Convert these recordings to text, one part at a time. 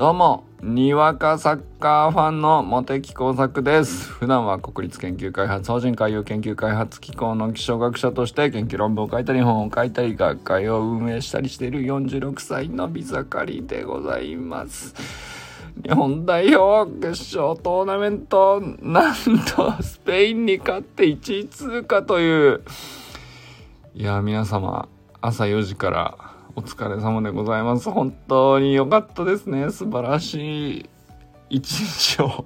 どうも、にわかサッカーファンの茂木耕作です。普段は国立研究開発法人海洋研究開発機構の気象学者として研究論文を書いたり本を書いたり学会を運営したりしている46歳のビザカリでございます。日本代表決勝トーナメントなんとスペインに勝って1位通過といういや皆様朝4時からお疲れ様でございます。本当に良かったですね。素晴らしい一日を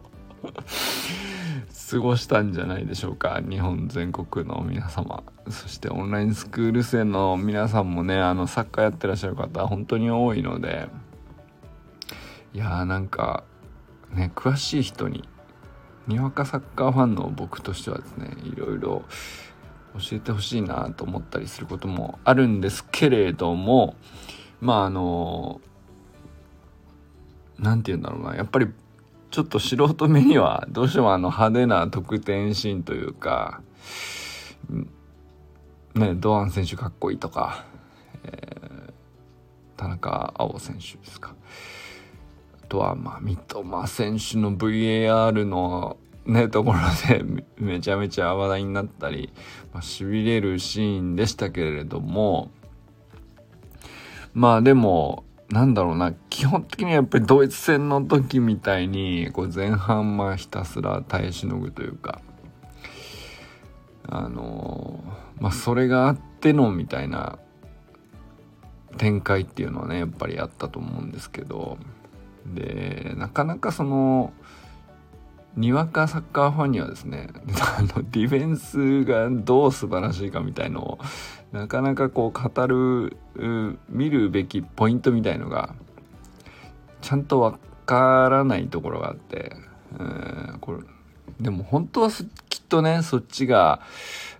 過ごしたんじゃないでしょうか。日本全国の皆様。そしてオンラインスクール生の皆さんもね、あの、サッカーやってらっしゃる方、本当に多いので、いやーなんか、ね、詳しい人に、にわかサッカーファンの僕としてはですね、いろいろ教えてほしいなと思ったりすることもあるんですけれどもまああの何て言うんだろうな。やっぱりちょっと素人目にはどうしてもあの派手な得点シーンというかね堂安選手かっこいいとか、えー、田中碧選手ですか。あとはまあ三笘選手の VAR のねところでめちゃめちゃ話題になったり、まあ、痺れるシーンでしたけれどもまあでもなんだろうな基本的にはやっぱりドイツ戦の時みたいにこう前半まあひたすら耐えしのぐというかあのまあそれがあってのみたいな展開っていうのはねやっぱりあったと思うんですけどでなかなかそのにわかサッカーファンにはですね あのディフェンスがどう素晴らしいかみたいのをなかなかこう語る見るべきポイントみたいのがちゃんとわからないところがあってうんこれでも本当はきっとねそっちが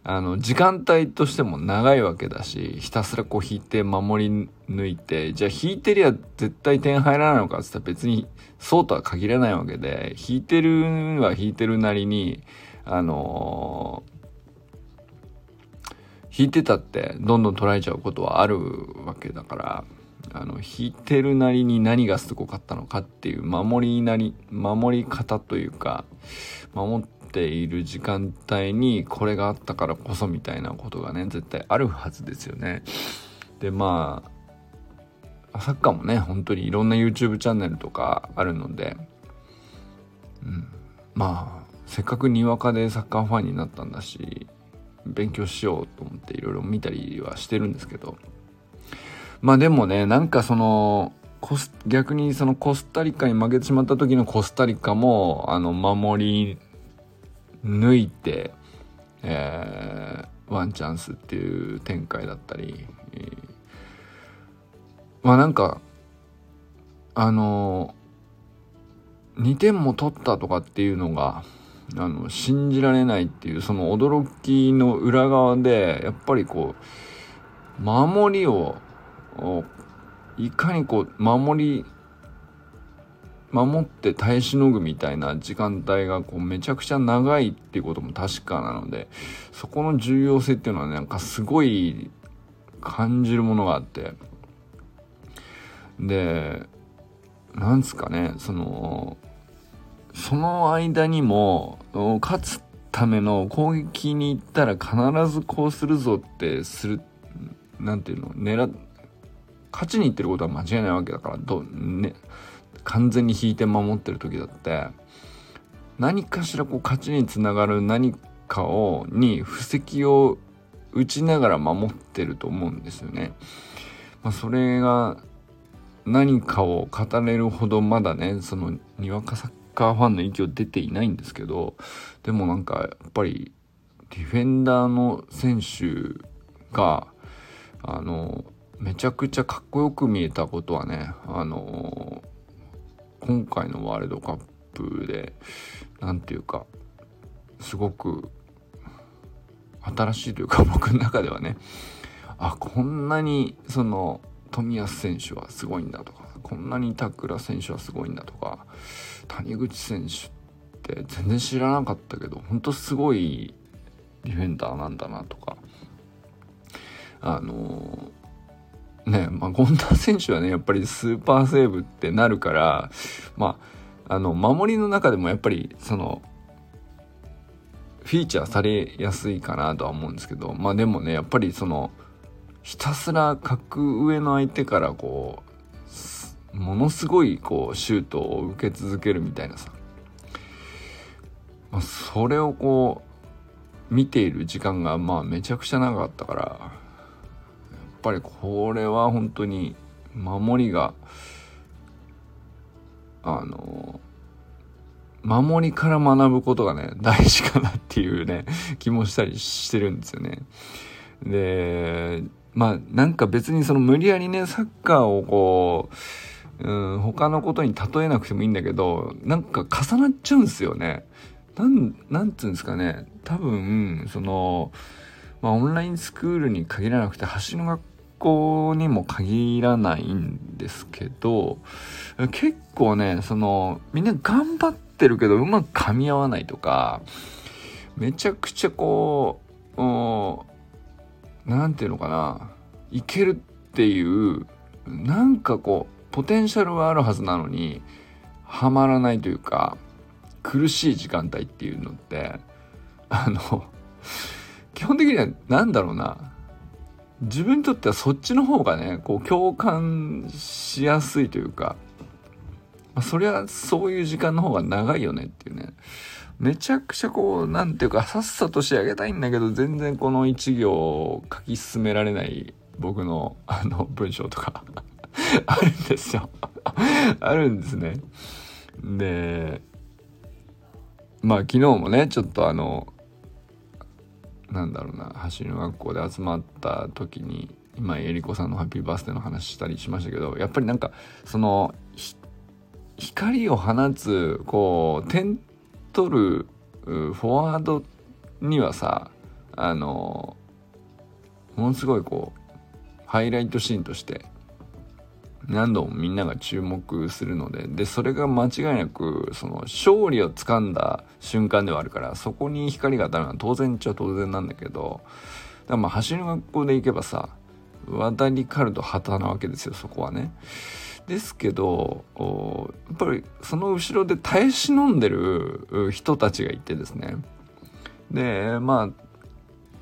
あの、時間帯としても長いわけだし、ひたすらこう引いて守り抜いて、じゃあ引いてりゃ絶対点入らないのかって言ったら別にそうとは限らないわけで、引いてるは引いてるなりに、あのー、引いてたってどんどん捉えちゃうことはあるわけだから、あの、引いてるなりに何がすごかったのかっていう守りなり、守り方というか、守っている時間帯にこれがあったからこそみたいなことがね絶対あるはずですよね。でまあサッカーもね本当にいろんな YouTube チャンネルとかあるので、うん、まあせっかくにわかでサッカーファンになったんだし勉強しようと思っていろいろ見たりはしてるんですけどまあでもねなんかその逆にそのコスタリカに負けてしまった時のコスタリカもあの守り抜いて、えー、ワンチャンスっていう展開だったり、えー、まあなんかあの2点も取ったとかっていうのがあの信じられないっていうその驚きの裏側でやっぱりこう守りをいかにこう守り守って耐えしのぐみたいな時間帯がこうめちゃくちゃ長いっていうことも確かなのでそこの重要性っていうのはなんかすごい感じるものがあって。でなんですかねそのその間にも勝つための攻撃に行ったら必ずこうするぞってするなんていうの狙勝ちに行ってることは間違いないわけだからど、ね、完全に引いて守ってる時だって何かしらこう勝ちにつながる何かをに布石を打ちながら守ってると思うんですよね。まあ、それが何かを語れるほどまだねそのにわかサッカーファンの域を出ていないんですけどでもなんかやっぱりディフェンダーの選手があのめちゃくちゃかっこよく見えたことはねあの今回のワールドカップで何て言うかすごく新しいというか 僕の中ではねあこんなにその冨安選手はすごいんだとかこんなに板倉選手はすごいんだとか谷口選手って全然知らなかったけどほんとすごいディフェンダーなんだなとかあのね、まあ、権田選手はね、やっぱりスーパーセーブってなるから、まあ、あの、守りの中でもやっぱり、その、フィーチャーされやすいかなとは思うんですけど、まあでもね、やっぱりその、ひたすら格上の相手からこう、ものすごいこう、シュートを受け続けるみたいなさ、まあ、それをこう、見ている時間がまあめちゃくちゃ長かったから、ぱりこれは本当に守りがあの守りから学ぶことがね 大事かなっていうね 気もしたりしてるんですよね。でまあなんか別にその無理やりねサッカーをこう、うん、他のことに例えなくてもいいんだけどなんか重なっちゃうんですよね。なん、なんつうんですかね。多分、その、まあオンラインスクールに限らなくて、橋の学校にも限らないんですけど結構ねそのみんな頑張ってるけどうまく噛み合わないとかめちゃくちゃこう何て言うのかないけるっていうなんかこうポテンシャルはあるはずなのにはまらないというか苦しい時間帯っていうのってあの基本的には何だろうな自分にとってはそっちの方がねこう共感しやすいというか、まあ、そりゃそういう時間の方が長いよねっていうね。めちゃくちゃこうなんていうかさっさと仕上げたいんだけど全然この一行を書き進められない僕のあの文章とか あるんですよ。あるんですね。でまあ昨日もねちょっとあのなんだろうな走りの学校で集まった時に今えりこさんのハッピーバースデーの話したりしましたけどやっぱりなんかその光を放つこう点取るフォワードにはさあのものすごいこうハイライトシーンとして何度もみんなが注目するのででそれが間違いなくその勝利をつかんだ瞬間ではあるからそこに光が当たるのは当然っちゃ当然なんだけどだからまあ走る学校で行けばさ渡りカルド旗なわけですよそこはね。ですけどやっぱりその後ろで耐え忍んでる人たちがいてですねでまあ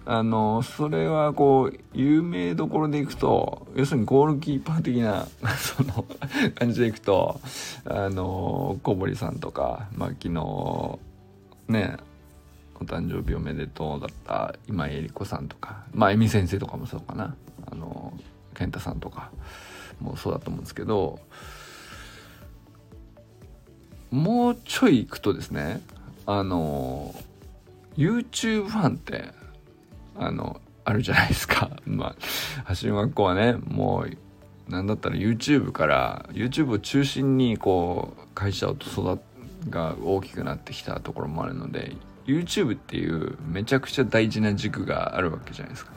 あのそれはこう有名どころでいくと要するにゴールキーパー的な その感じでいくとあの小堀さんとか、まあ、昨日ねお誕生日おめでとうだった今井絵理子さんとかまあ恵美先生とかもそうかな。あの健太さんとかもそうだと思うんですけどもうちょい行くとですねあの YouTube ファンってあの、あるじゃないですか。まあ、橋の学校はね、もう、なんだったら YouTube から、YouTube を中心に、こう、会社を育が大きくなってきたところもあるので、YouTube っていうめちゃくちゃ大事な軸があるわけじゃないですか。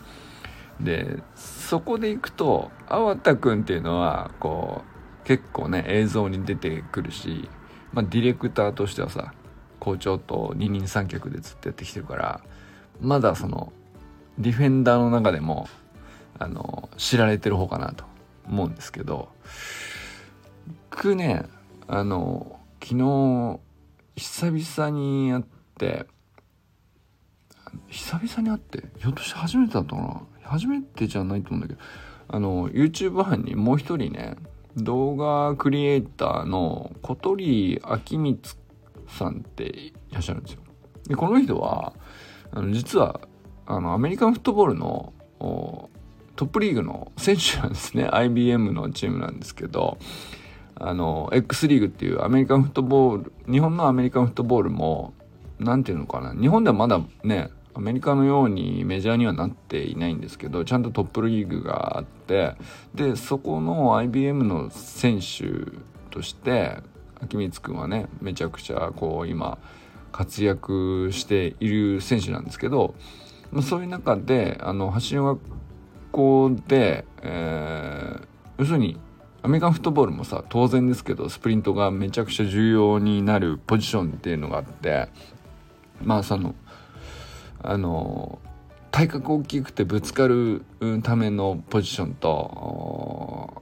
で、そこで行くと、粟田くんっていうのは、こう、結構ね、映像に出てくるし、まあ、ディレクターとしてはさ、校長と二人三脚でずっとやってきてるから、まだその、ディフェンダーの中でもあの知られてる方かなと思うんですけど僕ねあの昨日久々に会って久々に会ってひょっとして初めてだったかな？初めてじゃないと思うんだけどあの YouTube 班にもう一人ね動画クリエイターの小鳥明光さんっていらっしゃるんですよ。でこの人はあの実はあのアメリカンフットボールのトップリーグの選手なんですね。IBM のチームなんですけどあの X リーグっていうアメリカンフットボール日本のアメリカンフットボールも何て言うのかな日本ではまだねアメリカのようにメジャーにはなっていないんですけどちゃんとトップリーグがあってでそこの IBM の選手として秋光君はねめちゃくちゃこう今活躍している選手なんですけどまあ、そういう中であの橋の学校で、えー、要するにアメリカンフットボールもさ当然ですけどスプリントがめちゃくちゃ重要になるポジションっていうのがあってまあそのあの体格大きくてぶつかるためのポジションと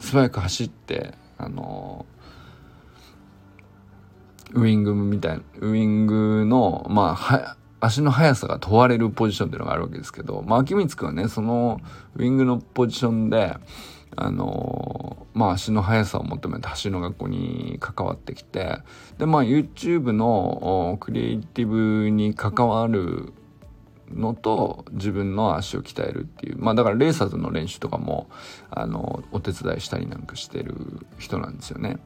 素早く走ってあのウイングみたいなウイングのまあ足の速さが問われるポジションっていうのがあるわけですけど、まあ、秋光くんはねそのウイングのポジションであのまあ足の速さを求めて走りの学校に関わってきてでまあ YouTube のクリエイティブに関わるのと自分の足を鍛えるっていうまあだからレーサーズの練習とかもあのお手伝いしたりなんかしてる人なんですよね。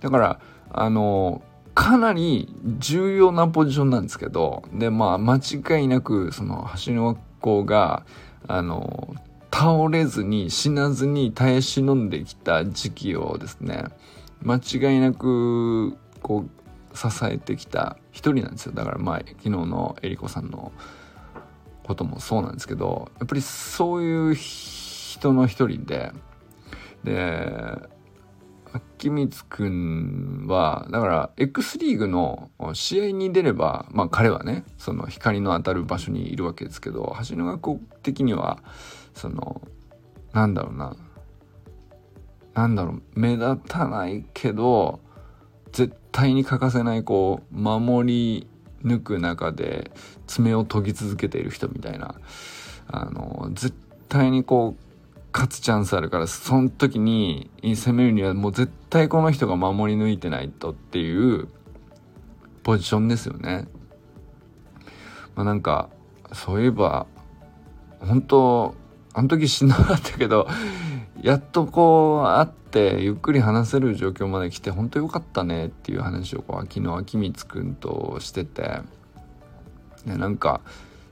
だからあのかなり重要なポジションなんですけどでまあ間違いなくその橋の学校があの倒れずに死なずに耐え忍んできた時期をですね間違いなくこう支えてきた一人なんですよ。だからまあ昨日のえりこさんのこともそうなんですけどやっぱりそういう人の一人でで光くんはだから X リーグの試合に出ればまあ彼はねその光の当たる場所にいるわけですけど橋の学校的にはそのなんだろうななんだろう目立たないけど絶対に欠かせないこう守り抜く中で爪を研ぎ続けている人みたいなあの絶対にこう勝つチャンスあるからその時に攻めるにはもう絶対この人が守り抜いてないとっていうポジションですよね。まあ、なんかそういえば本当あの時しんどかったけどやっとこう会ってゆっくり話せる状況まで来て本当よかったねっていう話をこう昨日秋光くんとしてて、ね、なんか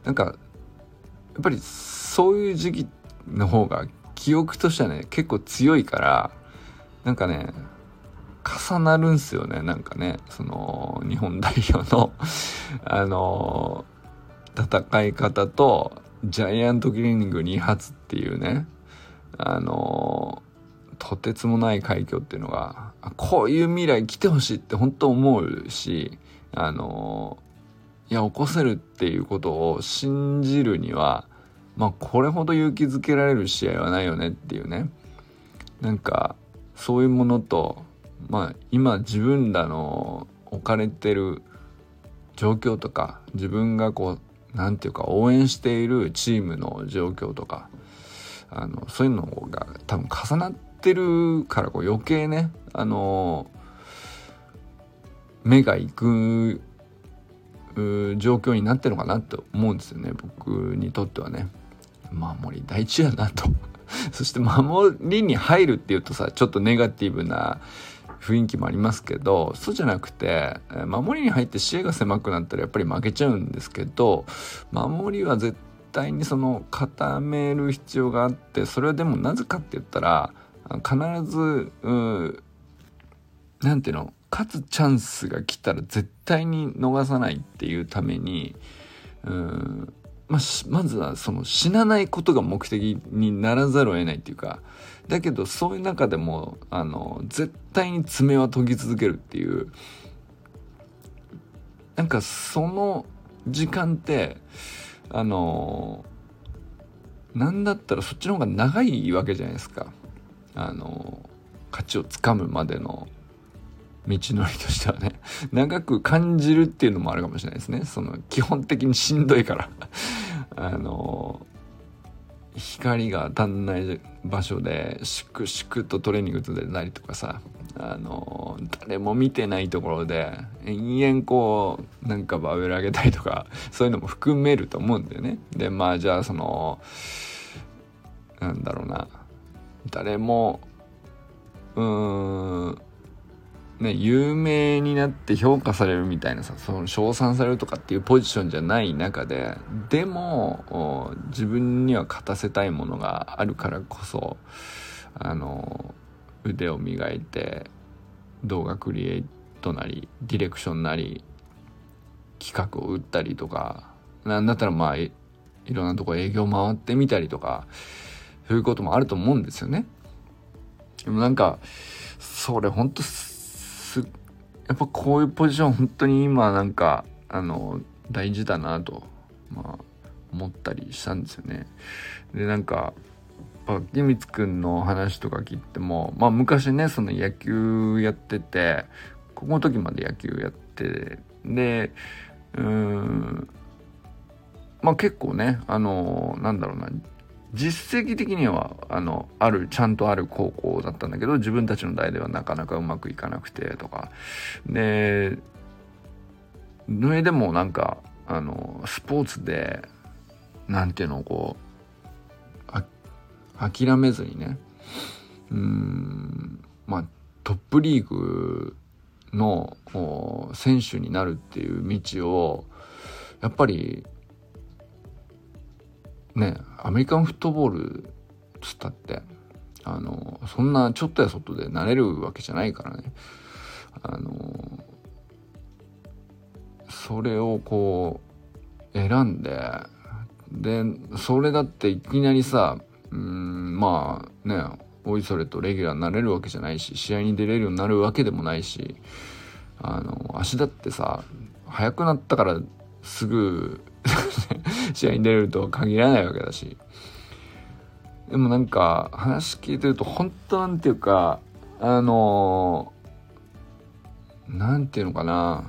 なんかやっぱりそういう時期の方が記憶としてはね結構強いからなんかね重なるんすよねなんかねその日本代表のあの戦い方とジャイアントキリング2発っていうねあのとてつもない快挙っていうのがこういう未来来てほしいって本当思うしあのいや起こせるっていうことを信じるにはまあこれほど勇気づけられる試合はないよねっていうねなんかそういうものとまあ今自分らの置かれてる状況とか自分がこう何て言うか応援しているチームの状況とかあのそういうのが多分重なってるからこう余計ねあの目が行く状況になってるのかなと思うんですよね僕にとってはね。守り大事やなと。そして守りに入るっていうとさちょっとネガティブな雰囲気もありますけどそうじゃなくて守りに入って視野が狭くなったらやっぱり負けちゃうんですけど守りは絶対にその固める必要があってそれはでもなぜかって言ったら必ず何ていうの勝つチャンスが来たら絶対に逃さないっていうためにうんまあ、まずはその死なないことが目的にならざるを得ないっていうかだけどそういう中でもあの絶対に爪は研ぎ続けるっていうなんかその時間ってあのなんだったらそっちの方が長いわけじゃないですか。あの勝ちをつかむまでの道のりとしてはね。長く感じるっていうのもあるかもしれないですね。その基本的にしんどいから。あの光が当たんない場所で粛々とトレーニング続けたりとかさあの誰も見てないところで延々こうなんかバーベル上げたりとかそういうのも含めると思うんだよね。でまあじゃあそのなんだろうな誰もうーんね、有名になって評価されるみたいなさその称賛されるとかっていうポジションじゃない中ででも自分には勝たせたいものがあるからこそあの腕を磨いて動画クリエイトなりディレクションなり企画を打ったりとかなんだったらまあいろんなとこ営業回ってみたりとかそういうこともあると思うんですよね。でもなんかそれほんとやっぱこういうポジション本当に今なんかあの大事だなと、まあ、思ったりしたんですよね。でなんか木光くんの話とか聞いてもまあ昔ねその野球やっててここの時まで野球やってでうんまあ結構ねあのなんだろうな実績的にはあのあるちゃんとある高校だったんだけど自分たちの代ではなかなかうまくいかなくてとか。で上でもなんかあのスポーツでなんていうのこうあ諦めずにねうんまあトップリーグの選手になるっていう道をやっぱりねアメリカンフットボールつったってあのそんなちょっとやそっとでなれるわけじゃないからね。あのそれをこう選んででそれだっていきなりさうんまあねおいそれとレギュラーになれるわけじゃないし試合に出れるようになるわけでもないしあの足だってさ速くなったからすぐ 試合に出れるとは限らないわけだしでもなんか話聞いてると本当なんていうかあのなんていうのかな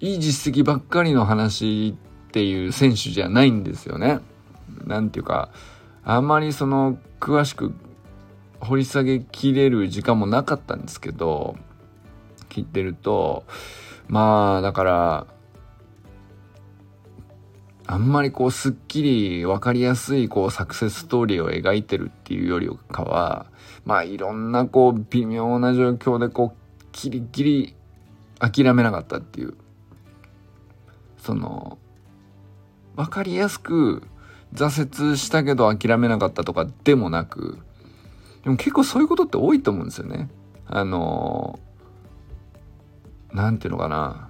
いい実績ばっかりの話っていう選手じゃないんですよね。なんていうかあんまりその詳しく掘り下げきれる時間もなかったんですけど聞いてるとまあだからあんまりこうすっきり分かりやすいこうサクセスストーリーを描いてるっていうよりかはまあいろんなこう微妙な状況でこうキリギリ諦めなかったっていうその分かりやすく挫折したけど諦めなかったとかでもなくでも結構そういうことって多いと思うんですよね。あの何て言うのかな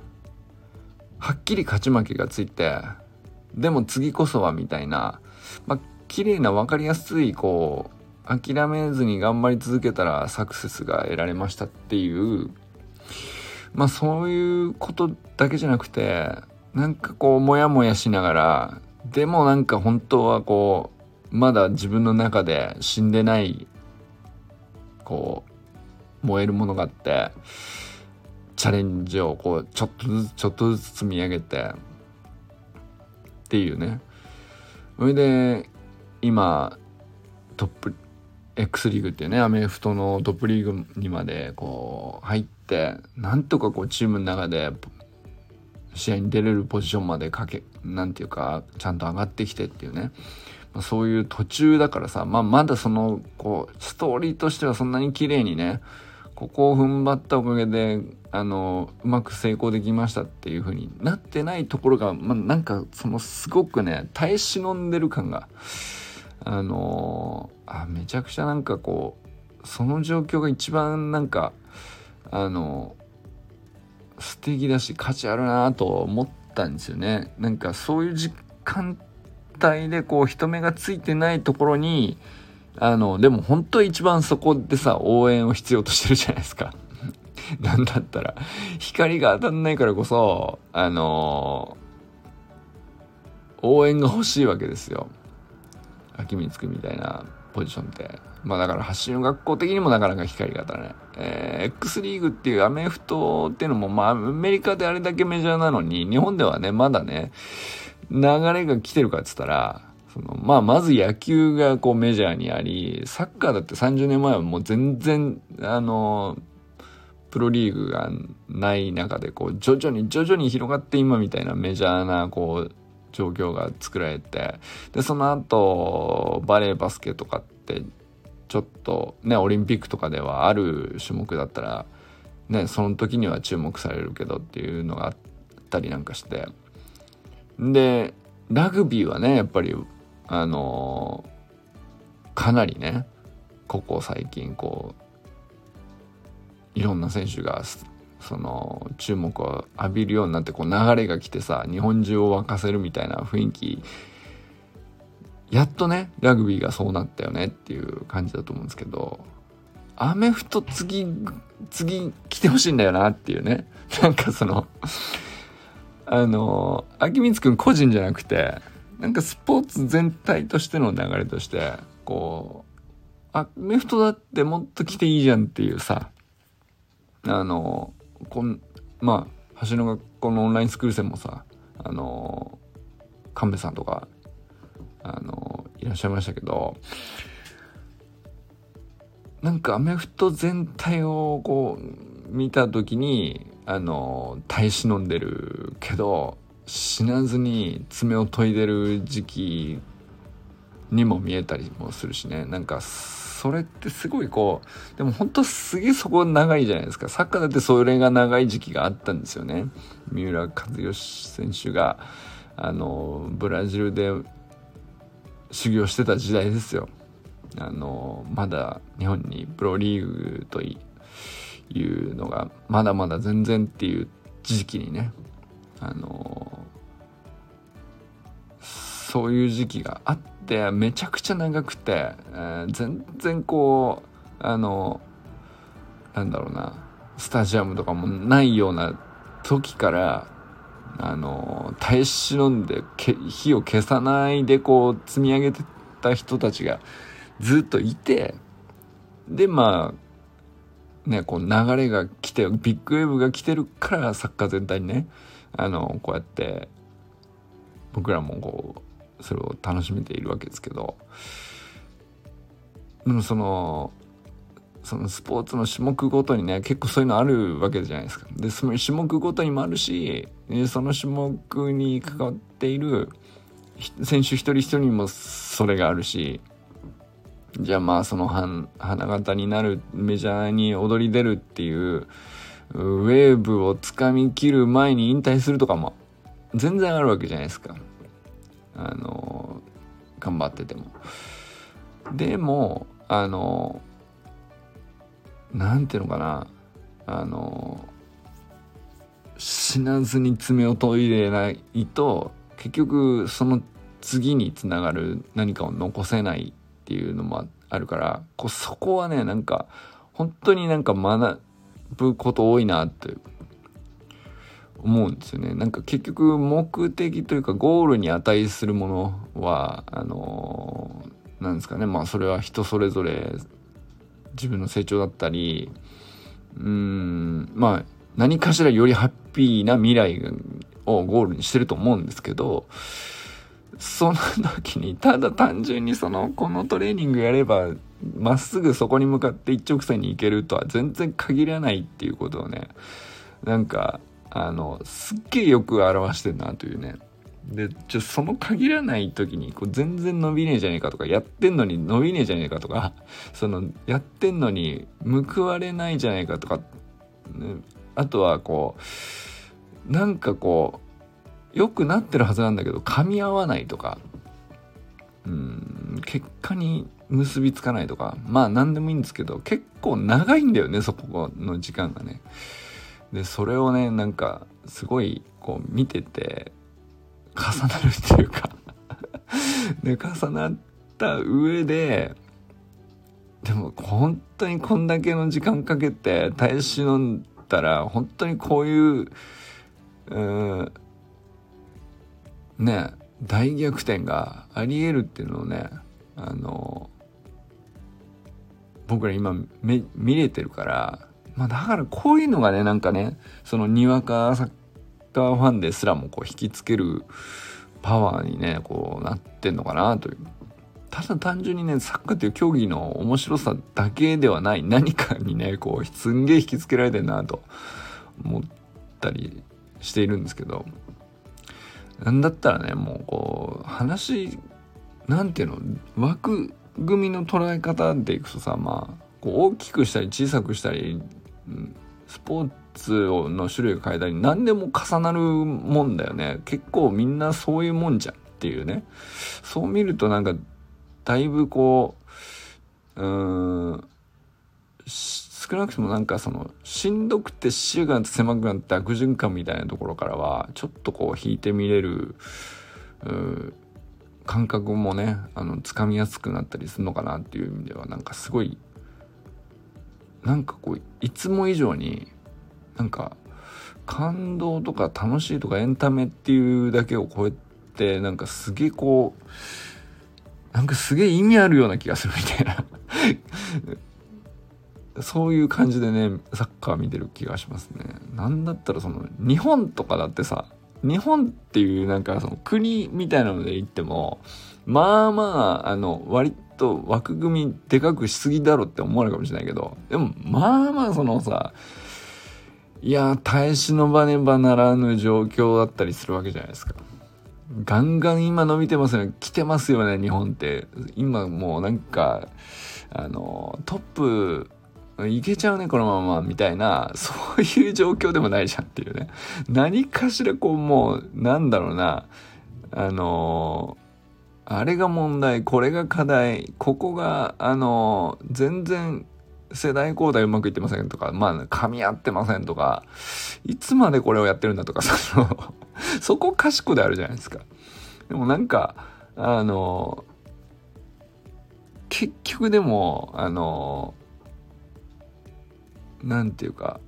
はっきり勝ち負けがついてでも次こそはみたいな、まあ、綺麗な分かりやすいこう諦めずに頑張り続けたらサクセスが得られましたっていうまあそういうことだけじゃなくてなんかこうモヤモヤしながらでもなんか本当はこうまだ自分の中で死んでないこう燃えるものがあってチャレンジをこうちょっとずつちょっとずつ積み上げてっていうね。それで今トップ X リーグっていうねアメフトのトップリーグにまでこう入ってなんとかこうチームの中で試合に出れるポジションまでかけなんていうかちゃんと上がってきてっていうね、ま、そういう途中だからさ、まあ、まだそのこうストーリーとしてはそんなに綺麗にねここを踏ん張ったおかげであのうまく成功できましたっていう風になってないところが、まあ、なんかそのすごくね耐え忍んでる感があのあめちゃくちゃなんかこうその状況が一番なんかあの素敵だし価値あるなと思ったんですよね。なんかそういう時間帯でこう人目がついてないところにあのでも本当一番そこでさ応援を必要としてるじゃないですか。なんだったら、光が当たんないからこそ、あのー、応援が欲しいわけですよ。秋光くみたいなポジションって。まあだから発信学校的にもなかなか光が当たらない。えー、X リーグっていうアメフトっていうのも、まあアメリカであれだけメジャーなのに、日本ではね、まだね、流れが来てるかっつったら、そのまあまず野球がこうメジャーにあり、サッカーだって30年前はもう全然、あのープロリーグがない中でこう徐々に徐々に広がって今みたいなメジャーなこう状況が作られてでその後バレーバスケとかってちょっとねオリンピックとかではある種目だったらねその時には注目されるけどっていうのがあったりなんかして。でラグビーはねやっぱりあの、かなりねここ最近こういろんな選手がその注目を浴びるようになってこう流れが来てさ日本中を沸かせるみたいな雰囲気。やっとねラグビーがそうなったよねっていう感じだと思うんですけどアメフト次次来てほしいんだよなっていうね。なんかそのあの秋光くん個人じゃなくてなんかスポーツ全体としての流れとしてこうアメフトだってもっと来ていいじゃんっていうさあのこんまあ橋の学校のオンラインスクール生もさあの神戸さんとかあのいらっしゃいましたけどなんかアメフト全体をこう見た時にあの耐え忍んでるけど死なずに爪を研いでる時期にも見えたりもするしね。なんかそれってすごいこうでも本当すげえそこ長いじゃないですか。サッカーだってそれが長い時期があったんですよね。三浦知良選手があのブラジルで修行してた時代ですよ。あのまだ日本にプロリーグというのがまだまだ全然っていう時期にねあのそういう時期があった。てめちゃくちゃ長くて、えー、全然こうあのなんだろうなスタジアムとかもないような時からあの耐え忍んで火を消さないでこう積み上げてた人たちがずっといてでまあねこう流れが来てビッグウェーブが来てるからサッカー全体にねあのこうやって僕らもこうそれを楽しめているわけですけどでもそのそのスポーツの種目ごとにね結構そういうのあるわけじゃないですか。でその種目ごとにもあるしその種目に関わっている選手一人一人にもそれがあるしじゃあまあその花形になるメジャーに踊り出るっていうウェーブをつかみきる前に引退するとかも全然あるわけじゃないですか。あの、頑張ってても。でも、あの、なんていうのかな、あの、死なずに爪を研いでないと、結局その次につながる何かを残せないっていうのもあるから、こうそこはね、なんか、本当になんか学ぶこと多いなって思うんですよね。なんか結局目的というかゴールに値するものはあのー、なんですかねまあそれは人それぞれ自分の成長だったりうんまあ何かしらよりハッピーな未来をゴールにしてると思うんですけどその時にただ単純にそのこのトレーニングやればまっすぐそこに向かって一直線に行けるとは全然限らないっていうことをねなんかあのすっげえよく表してんなというねでちょその限らない時にこう全然伸びねえじゃねえかとかやってんのに伸びねえじゃねえかとか そのやってんのに報われないじゃねえかとか、ね、あとはこうなんかこう良くなってるはずなんだけど噛み合わないとかうん結果に結びつかないとかまあ何でもいいんですけど結構長いんだよねそこの時間がね。でそれをねなんかすごいこう見てて重なるっていうか で重なった上ででも本当にこんだけの時間かけて耐え忍んだら本当にこういううね大逆転がありえるっていうのをねあの僕ら今見れてるからまあだからこういうのがねなんかねそのにわかサッカーファンですらもこう引きつけるパワーにねこうなってんのかなという。ただ単純にねサッカーっていう競技の面白さだけではない。何かにねこうすんげえ引きつけられてんなと思ったりしているんですけど。なんだったらねもうこう話なんていうの枠組みの捉え方でいくとさまあこう大きくしたり小さくしたり、スポーツの種類を変えたり何でも重なるもんだよね。結構みんなそういうもんじゃんっていうね。そう見るとなんかだいぶこううん少なくともなんかそのしんどくて視野が狭くなって悪循環みたいなところからはちょっとこう引いてみれる感覚もねあの掴みやすくなったりするのかなっていう意味ではなんかすごいなんかこういつも以上になんか感動とか楽しいとかエンタメっていうだけを超えてなんかすげえこうなんかすげえ意味あるような気がするみたいな そういう感じでねサッカー見てる気がしますね。なんだったらその日本とかだってさ日本っていうなんかその国みたいなので言ってもまあまああの割と枠組みでかくしすぎだろって思われるかもしれないけどでもまあまあそのさいや耐え忍ばねばならぬ状況だったりするわけじゃないですか。ガンガン今伸びてますよね。来てますよね、日本って。今もうなんか、あの、トップいけちゃうね、このまま、みたいな、そういう状況でもないじゃんっていうね。何かしらこう、もう、なんだろうな、あのあれが問題、これが課題、ここが、あの全然世代交代うまくいってませんとか、まあ、噛み合ってませんとか、いつまでこれをやってるんだとか、そのそこ賢であるじゃないですか。でもなんか、あの結局でも、あの何て言うか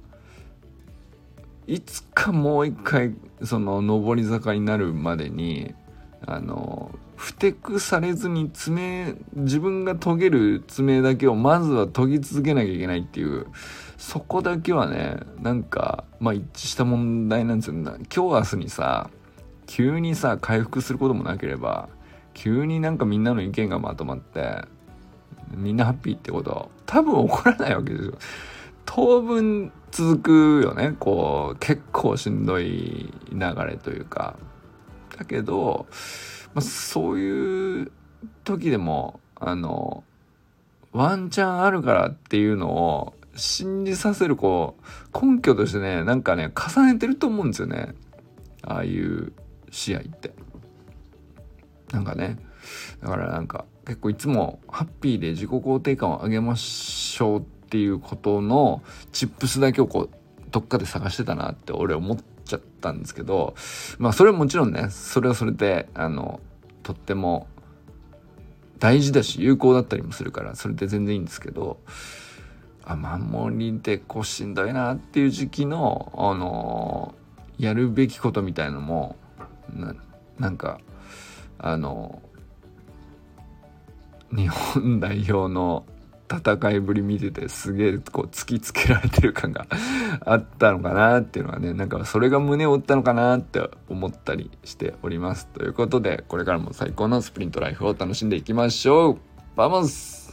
いつかもう一回その上り坂になるまでにあのふてくされずに爪自分が研げる爪だけをまずは研ぎ続けなきゃいけないっていうそこだけはねなんかまあ一致した問題なんですよ。今日明日にさ急にさ回復することもなければ急になんかみんなの意見がまとまってみんなハッピーってこと多分起こらないわけですよ。当分続くよね。こう結構しんどい流れというか。だけど、まあ、そういう時でもあのワンチャンあるからっていうのを信じさせるこう根拠としてねなんかね重ねてると思うんですよね。ああいう試合って。なんかね。だからなんか結構いつもハッピーで自己肯定感を上げましょうっていうことのチップスだけをこうどっかで探してたなって俺思ってちゃったんですけどまあそれはもちろんねそれはそれであのとっても大事だし有効だったりもするからそれで全然いいんですけどあ守りでこうしんどいなっていう時期のあのやるべきことみたいのもななんかあの日本代表の戦いぶり見ててすげえこう突きつけられてる感があったのかなっていうのはねなんかそれが胸を打ったのかなって思ったりしております。ということでこれからも最高のスプリントライフを楽しんでいきましょう。バモス